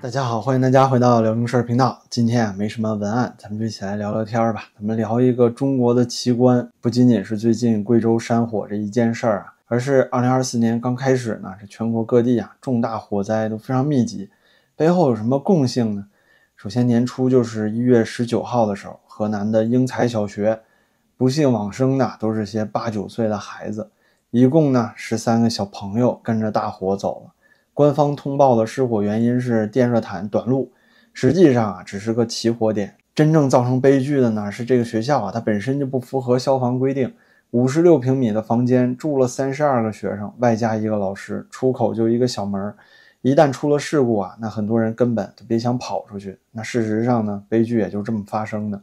大家好，欢迎大家回到辽宁事儿频道。今天啊，没什么文案，咱们就一起来聊聊天儿吧。咱们聊一个中国的奇观，不仅仅是最近贵州山火这一件事儿啊，而是2024年刚开始呢，这全国各地啊重大火灾都非常密集，背后有什么共性呢？首先，年初就是一月十九号的时候，河南的英才小学不幸往生的都是些八九岁的孩子，一共呢十三个小朋友跟着大火走了。官方通报的失火原因是电热毯短路，实际上啊只是个起火点。真正造成悲剧的呢是这个学校啊，它本身就不符合消防规定。五十六平米的房间住了三十二个学生，外加一个老师，出口就一个小门儿。一旦出了事故啊，那很多人根本就别想跑出去。那事实上呢，悲剧也就这么发生的。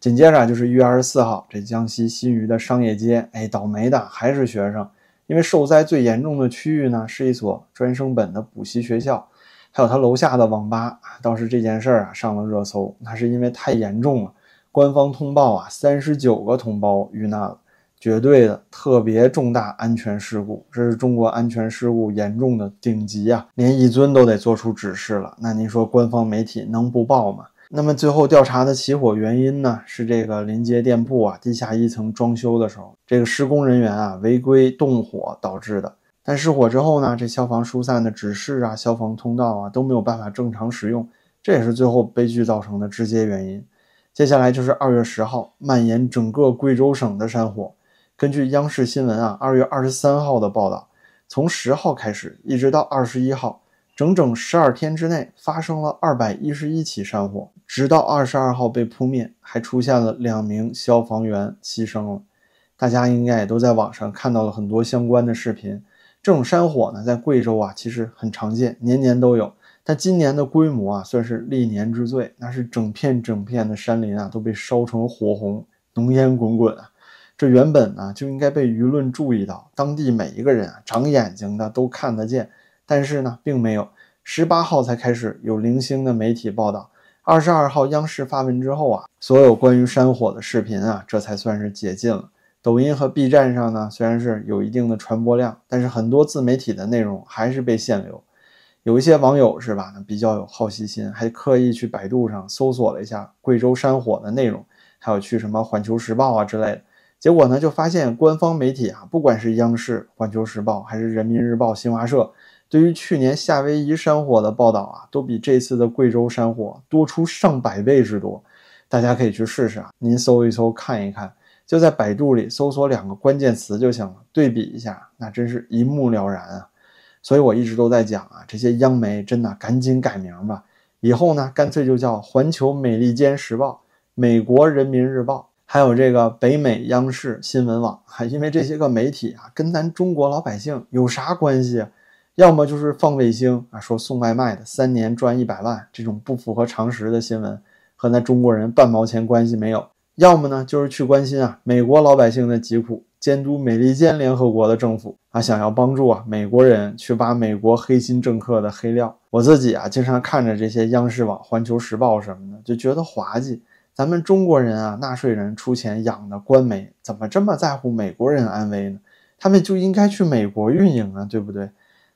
紧接着就是一月二十四号，这江西新余的商业街，哎，倒霉的还是学生。因为受灾最严重的区域呢，是一所专升本的补习学校，还有他楼下的网吧。倒是这件事儿啊上了热搜，那是因为太严重了。官方通报啊，三十九个同胞遇难了，绝对的特别重大安全事故，这是中国安全事故严重的顶级啊，连一尊都得做出指示了。那您说官方媒体能不报吗？那么最后调查的起火原因呢？是这个临街店铺啊，地下一层装修的时候，这个施工人员啊违规动火导致的。但失火之后呢，这消防疏散的指示啊、消防通道啊都没有办法正常使用，这也是最后悲剧造成的直接原因。接下来就是二月十号蔓延整个贵州省的山火。根据央视新闻啊，二月二十三号的报道，从十号开始一直到二十一号。整整十二天之内发生了二百一十一起山火，直到二十二号被扑灭，还出现了两名消防员牺牲了。大家应该也都在网上看到了很多相关的视频。这种山火呢，在贵州啊其实很常见，年年都有。但今年的规模啊，算是历年之最，那是整片整片的山林啊都被烧成火红，浓烟滚滚啊。这原本呢就应该被舆论注意到，当地每一个人啊长眼睛的都看得见。但是呢，并没有。十八号才开始有零星的媒体报道。二十二号央视发文之后啊，所有关于山火的视频啊，这才算是解禁了。抖音和 B 站上呢，虽然是有一定的传播量，但是很多自媒体的内容还是被限流。有一些网友是吧，比较有好奇心，还刻意去百度上搜索了一下贵州山火的内容，还有去什么环球时报啊之类的。结果呢，就发现官方媒体啊，不管是央视、环球时报，还是人民日报、新华社。对于去年夏威夷山火的报道啊，都比这次的贵州山火多出上百倍之多。大家可以去试试啊，您搜一搜看一看，就在百度里搜索两个关键词就行了，对比一下，那真是一目了然啊。所以我一直都在讲啊，这些央媒真的赶紧改名吧，以后呢干脆就叫环球美利坚时报、美国人民日报，还有这个北美央视新闻网，还因为这些个媒体啊，跟咱中国老百姓有啥关系啊？要么就是放卫星啊，说送外卖的三年赚一百万，这种不符合常识的新闻和咱中国人半毛钱关系没有；要么呢，就是去关心啊美国老百姓的疾苦，监督美利坚联合国的政府啊，想要帮助啊美国人去挖美国黑心政客的黑料。我自己啊，经常看着这些央视网、环球时报什么的，就觉得滑稽。咱们中国人啊，纳税人出钱养的官媒，怎么这么在乎美国人安危呢？他们就应该去美国运营啊，对不对？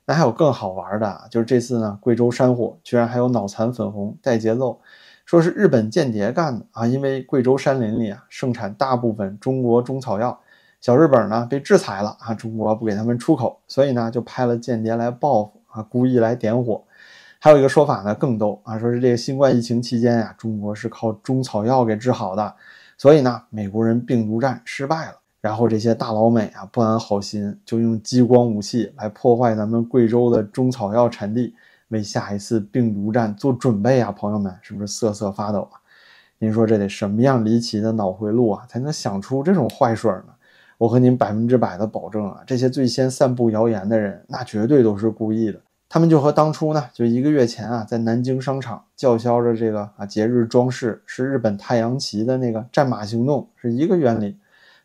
那还有更好玩的，就是这次呢，贵州山火居然还有脑残粉红带节奏，说是日本间谍干的啊！因为贵州山林里啊盛产大部分中国中草药，小日本呢被制裁了啊，中国不给他们出口，所以呢就派了间谍来报复啊，故意来点火。还有一个说法呢更逗啊，说是这个新冠疫情期间呀，中国是靠中草药给治好的，所以呢美国人病毒战失败了。然后这些大老美啊不安好心，就用激光武器来破坏咱们贵州的中草药产地，为下一次病毒战做准备啊！朋友们，是不是瑟瑟发抖啊？您说这得什么样离奇的脑回路啊，才能想出这种坏水呢？我和您百分之百的保证啊，这些最先散布谣言的人，那绝对都是故意的。他们就和当初呢，就一个月前啊，在南京商场叫嚣着这个啊节日装饰是日本太阳旗的那个战马行动是一个原理。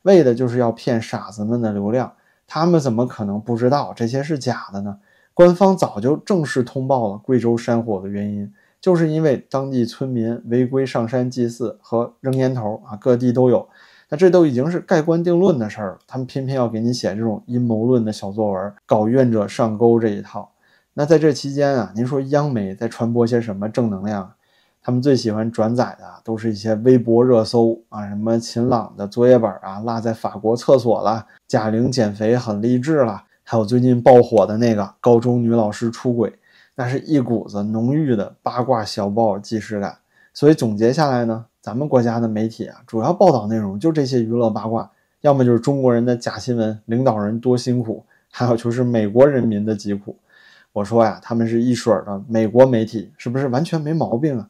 为的就是要骗傻子们的流量，他们怎么可能不知道这些是假的呢？官方早就正式通报了贵州山火的原因，就是因为当地村民违规上山祭祀和扔烟头啊，各地都有。那这都已经是盖棺定论的事儿，他们偏偏要给你写这种阴谋论的小作文，搞愿者上钩这一套。那在这期间啊，您说央媒在传播些什么正能量？他们最喜欢转载的都是一些微博热搜啊，什么秦朗的作业本啊落在法国厕所了，贾玲减肥很励志了，还有最近爆火的那个高中女老师出轨，那是一股子浓郁的八卦小报即视感。所以总结下来呢，咱们国家的媒体啊，主要报道内容就这些娱乐八卦，要么就是中国人的假新闻，领导人多辛苦，还有就是美国人民的疾苦。我说呀，他们是一水儿的美国媒体，是不是完全没毛病啊？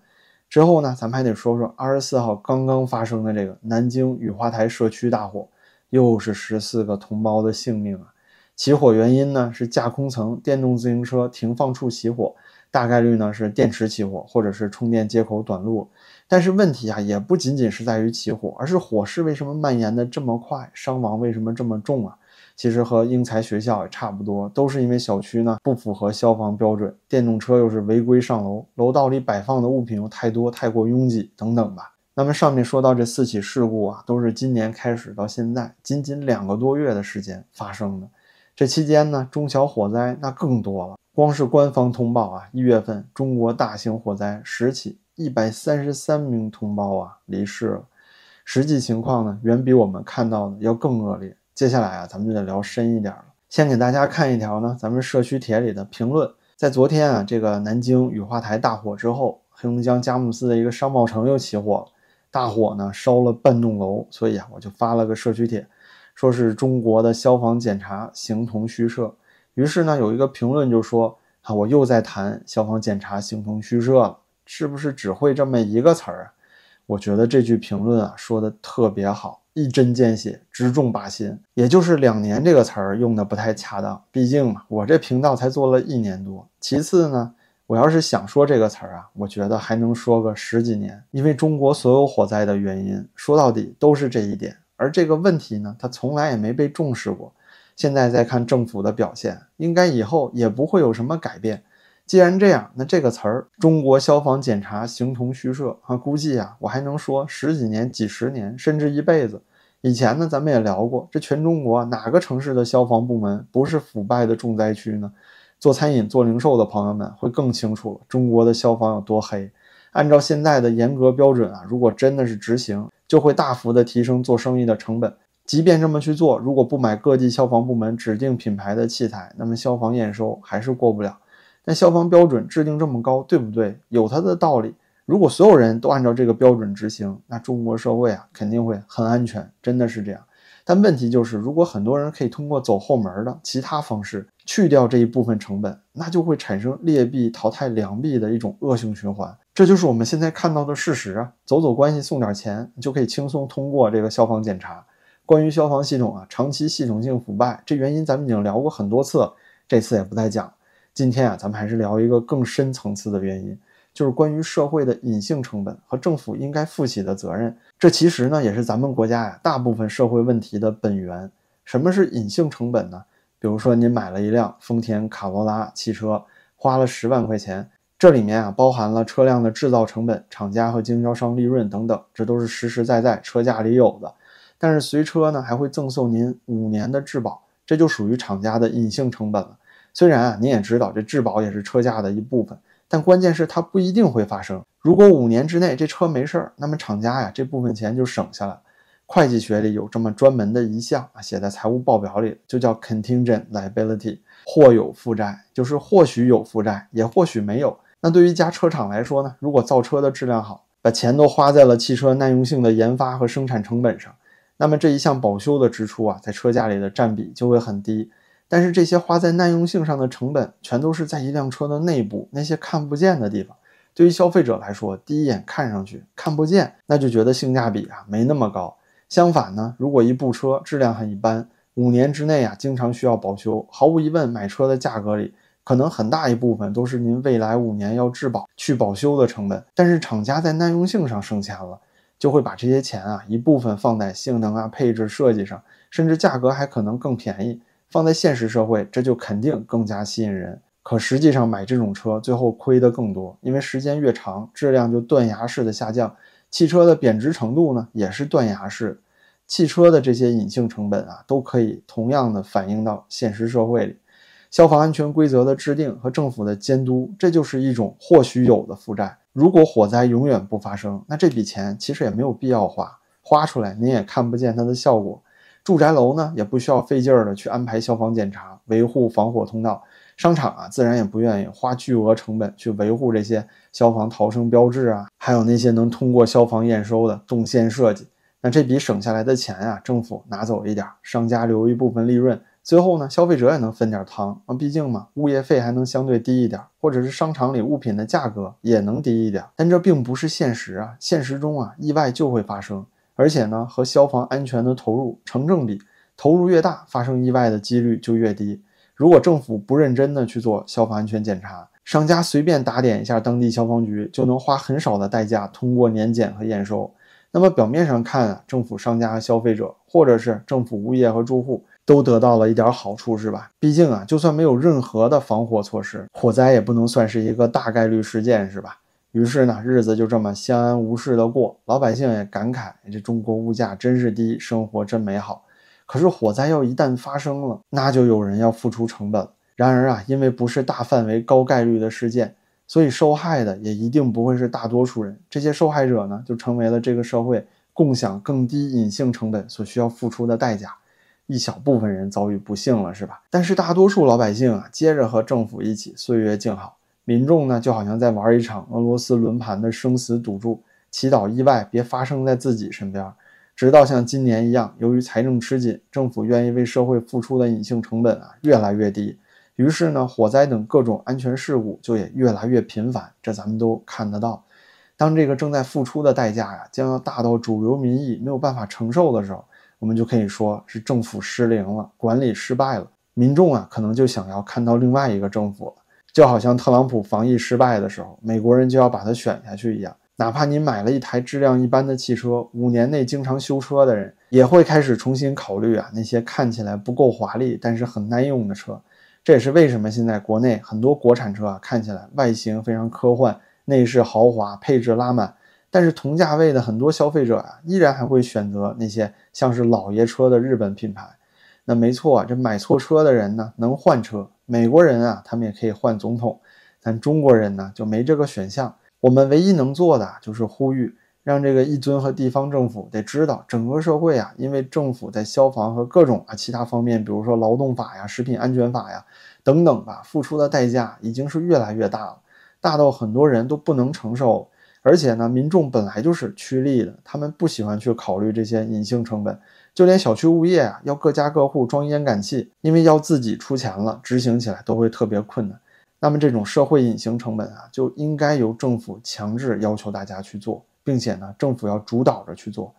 之后呢，咱们还得说说二十四号刚刚发生的这个南京雨花台社区大火，又是十四个同胞的性命啊！起火原因呢是架空层电动自行车停放处起火，大概率呢是电池起火或者是充电接口短路。但是问题啊也不仅仅是在于起火，而是火势为什么蔓延的这么快，伤亡为什么这么重啊？其实和英才学校也差不多，都是因为小区呢不符合消防标准，电动车又是违规上楼，楼道里摆放的物品又太多，太过拥挤等等吧。那么上面说到这四起事故啊，都是今年开始到现在仅仅两个多月的时间发生的。这期间呢，中小火灾那更多了。光是官方通报啊，一月份中国大型火灾十起，一百三十三名同胞啊离世了。实际情况呢，远比我们看到的要更恶劣。接下来啊，咱们就得聊深一点了。先给大家看一条呢，咱们社区帖里的评论。在昨天啊，这个南京雨花台大火之后，黑龙江佳木斯的一个商贸城又起火了，大火呢烧了半栋楼，所以啊，我就发了个社区帖，说是中国的消防检查形同虚设。于是呢，有一个评论就说啊，我又在谈消防检查形同虚设了，是不是只会这么一个词儿啊？我觉得这句评论啊说的特别好。一针见血，直中靶心。也就是“两年”这个词儿用的不太恰当，毕竟嘛，我这频道才做了一年多。其次呢，我要是想说这个词儿啊，我觉得还能说个十几年，因为中国所有火灾的原因，说到底都是这一点。而这个问题呢，它从来也没被重视过。现在再看政府的表现，应该以后也不会有什么改变。既然这样，那这个词儿“中国消防检查形同虚设”啊，估计啊，我还能说十几年、几十年，甚至一辈子。以前呢，咱们也聊过，这全中国哪个城市的消防部门不是腐败的重灾区呢？做餐饮、做零售的朋友们会更清楚中国的消防有多黑。按照现在的严格标准啊，如果真的是执行，就会大幅的提升做生意的成本。即便这么去做，如果不买各地消防部门指定品牌的器材，那么消防验收还是过不了。但消防标准制定这么高，对不对？有它的道理。如果所有人都按照这个标准执行，那中国社会啊肯定会很安全，真的是这样。但问题就是，如果很多人可以通过走后门的其他方式去掉这一部分成本，那就会产生劣币淘汰良币的一种恶性循环。这就是我们现在看到的事实啊！走走关系送点钱，就可以轻松通过这个消防检查。关于消防系统啊长期系统性腐败，这原因咱们已经聊过很多次，这次也不再讲。今天啊，咱们还是聊一个更深层次的原因，就是关于社会的隐性成本和政府应该负起的责任。这其实呢，也是咱们国家呀大部分社会问题的本源。什么是隐性成本呢？比如说，您买了一辆丰田卡罗拉汽车，花了十万块钱，这里面啊包含了车辆的制造成本、厂家和经销商利润等等，这都是实实在在车价里有的。但是随车呢，还会赠送您五年的质保，这就属于厂家的隐性成本了。虽然啊，你也知道这质保也是车价的一部分，但关键是它不一定会发生。如果五年之内这车没事儿，那么厂家呀这部分钱就省下了。会计学里有这么专门的一项啊，写在财务报表里，就叫 contingent liability，或有负债，就是或许有负债，也或许没有。那对于一家车厂来说呢，如果造车的质量好，把钱都花在了汽车耐用性的研发和生产成本上，那么这一项保修的支出啊，在车价里的占比就会很低。但是这些花在耐用性上的成本，全都是在一辆车的内部那些看不见的地方。对于消费者来说，第一眼看上去看不见，那就觉得性价比啊没那么高。相反呢，如果一部车质量很一般，五年之内啊经常需要保修，毫无疑问，买车的价格里可能很大一部分都是您未来五年要质保去保修的成本。但是厂家在耐用性上省钱了，就会把这些钱啊一部分放在性能啊、配置设计上，甚至价格还可能更便宜。放在现实社会，这就肯定更加吸引人。可实际上买这种车，最后亏的更多，因为时间越长，质量就断崖式的下降，汽车的贬值程度呢也是断崖式。汽车的这些隐性成本啊，都可以同样的反映到现实社会里。消防安全规则的制定和政府的监督，这就是一种或许有的负债。如果火灾永远不发生，那这笔钱其实也没有必要花，花出来您也看不见它的效果。住宅楼呢，也不需要费劲儿的去安排消防检查、维护防火通道。商场啊，自然也不愿意花巨额成本去维护这些消防逃生标志啊，还有那些能通过消防验收的动线设计。那这笔省下来的钱啊，政府拿走一点，商家留一部分利润。最后呢，消费者也能分点汤啊，毕竟嘛，物业费还能相对低一点，或者是商场里物品的价格也能低一点。但这并不是现实啊，现实中啊，意外就会发生，而且呢，和消防安全的投入成正比，投入越大，发生意外的几率就越低。如果政府不认真的去做消防安全检查，商家随便打点一下当地消防局，就能花很少的代价通过年检和验收。那么表面上看啊，政府、商家和消费者，或者是政府、物业和住户。都得到了一点好处，是吧？毕竟啊，就算没有任何的防火措施，火灾也不能算是一个大概率事件，是吧？于是呢，日子就这么相安无事的过，老百姓也感慨：这中国物价真是低，生活真美好。可是火灾要一旦发生了，那就有人要付出成本。然而啊，因为不是大范围、高概率的事件，所以受害的也一定不会是大多数人。这些受害者呢，就成为了这个社会共享更低隐性成本所需要付出的代价。一小部分人遭遇不幸了，是吧？但是大多数老百姓啊，接着和政府一起岁月静好。民众呢，就好像在玩一场俄罗斯轮盘的生死赌注，祈祷意外别发生在自己身边。直到像今年一样，由于财政吃紧，政府愿意为社会付出的隐性成本啊越来越低，于是呢，火灾等各种安全事故就也越来越频繁。这咱们都看得到。当这个正在付出的代价呀，将要大到主流民意没有办法承受的时候。我们就可以说是政府失灵了，管理失败了。民众啊，可能就想要看到另外一个政府了，就好像特朗普防疫失败的时候，美国人就要把他选下去一样。哪怕你买了一台质量一般的汽车，五年内经常修车的人，也会开始重新考虑啊那些看起来不够华丽，但是很耐用的车。这也是为什么现在国内很多国产车啊，看起来外形非常科幻，内饰豪华，配置拉满。但是同价位的很多消费者啊，依然还会选择那些像是老爷车的日本品牌。那没错啊，这买错车的人呢，能换车。美国人啊，他们也可以换总统，但中国人呢，就没这个选项。我们唯一能做的就是呼吁，让这个一尊和地方政府得知道，整个社会啊，因为政府在消防和各种啊其他方面，比如说劳动法呀、食品安全法呀等等吧，付出的代价已经是越来越大了，大到很多人都不能承受。而且呢，民众本来就是趋利的，他们不喜欢去考虑这些隐性成本，就连小区物业啊，要各家各户装烟感器，因为要自己出钱了，执行起来都会特别困难。那么这种社会隐形成本啊，就应该由政府强制要求大家去做，并且呢，政府要主导着去做。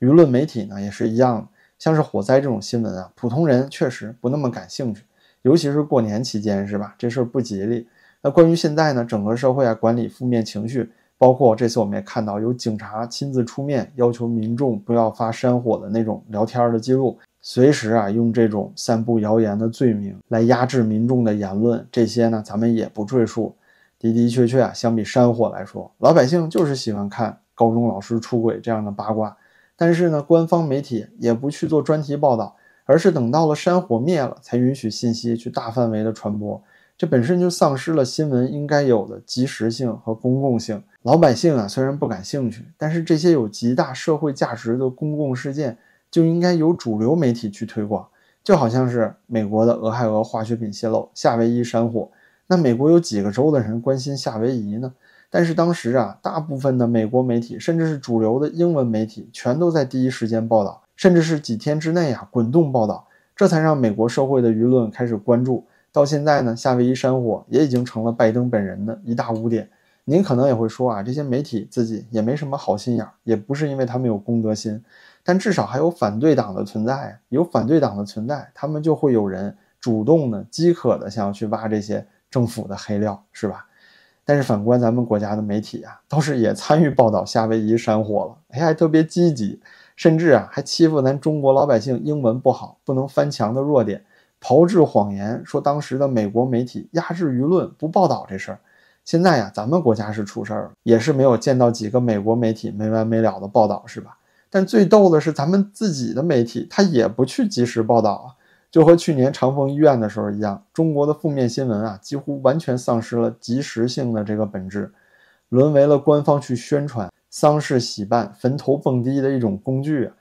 舆论媒体呢也是一样，像是火灾这种新闻啊，普通人确实不那么感兴趣，尤其是过年期间，是吧？这事儿不吉利。那关于现在呢，整个社会啊管理负面情绪。包括这次我们也看到有警察亲自出面要求民众不要发山火的那种聊天的记录，随时啊用这种散布谣言的罪名来压制民众的言论，这些呢咱们也不赘述。的的确确啊，相比山火来说，老百姓就是喜欢看高中老师出轨这样的八卦，但是呢，官方媒体也不去做专题报道，而是等到了山火灭了，才允许信息去大范围的传播。这本身就丧失了新闻应该有的及时性和公共性。老百姓啊，虽然不感兴趣，但是这些有极大社会价值的公共事件就应该由主流媒体去推广。就好像是美国的俄亥俄化学品泄漏、夏威夷山火，那美国有几个州的人关心夏威夷呢？但是当时啊，大部分的美国媒体，甚至是主流的英文媒体，全都在第一时间报道，甚至是几天之内啊滚动报道，这才让美国社会的舆论开始关注。到现在呢，夏威夷山火也已经成了拜登本人的一大污点。您可能也会说啊，这些媒体自己也没什么好心眼，也不是因为他们有公德心，但至少还有反对党的存在。有反对党的存在，他们就会有人主动的、饥渴的想要去挖这些政府的黑料，是吧？但是反观咱们国家的媒体啊，倒是也参与报道夏威夷山火了，哎，还特别积极，甚至啊还欺负咱中国老百姓英文不好、不能翻墙的弱点。炮制谎言，说当时的美国媒体压制舆论，不报道这事儿。现在呀，咱们国家是出事儿了，也是没有见到几个美国媒体没完没了的报道，是吧？但最逗的是，咱们自己的媒体他也不去及时报道啊。就和去年长丰医院的时候一样，中国的负面新闻啊，几乎完全丧失了及时性的这个本质，沦为了官方去宣传丧事喜办、坟头蹦迪的一种工具啊。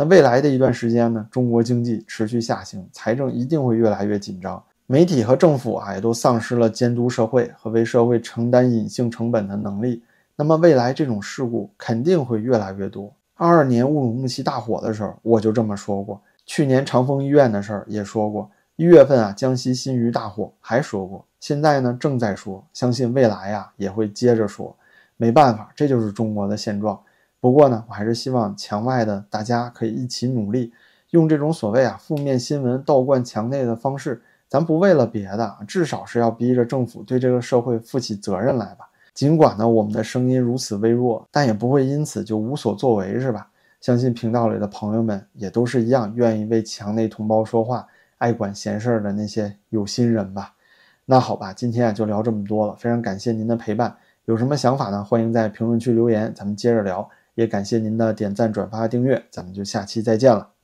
那未来的一段时间呢，中国经济持续下行，财政一定会越来越紧张，媒体和政府啊也都丧失了监督社会和为社会承担隐性成本的能力。那么未来这种事故肯定会越来越多。二二年乌鲁木齐大火的时候，我就这么说过；去年长丰医院的事儿也说过；一月份啊，江西新余大火还说过。现在呢，正在说，相信未来啊也会接着说。没办法，这就是中国的现状。不过呢，我还是希望墙外的大家可以一起努力，用这种所谓啊负面新闻倒灌墙内的方式，咱不为了别的，至少是要逼着政府对这个社会负起责任来吧。尽管呢，我们的声音如此微弱，但也不会因此就无所作为，是吧？相信频道里的朋友们也都是一样，愿意为墙内同胞说话、爱管闲事儿的那些有心人吧。那好吧，今天啊就聊这么多了，非常感谢您的陪伴。有什么想法呢？欢迎在评论区留言，咱们接着聊。也感谢您的点赞、转发、订阅，咱们就下期再见了。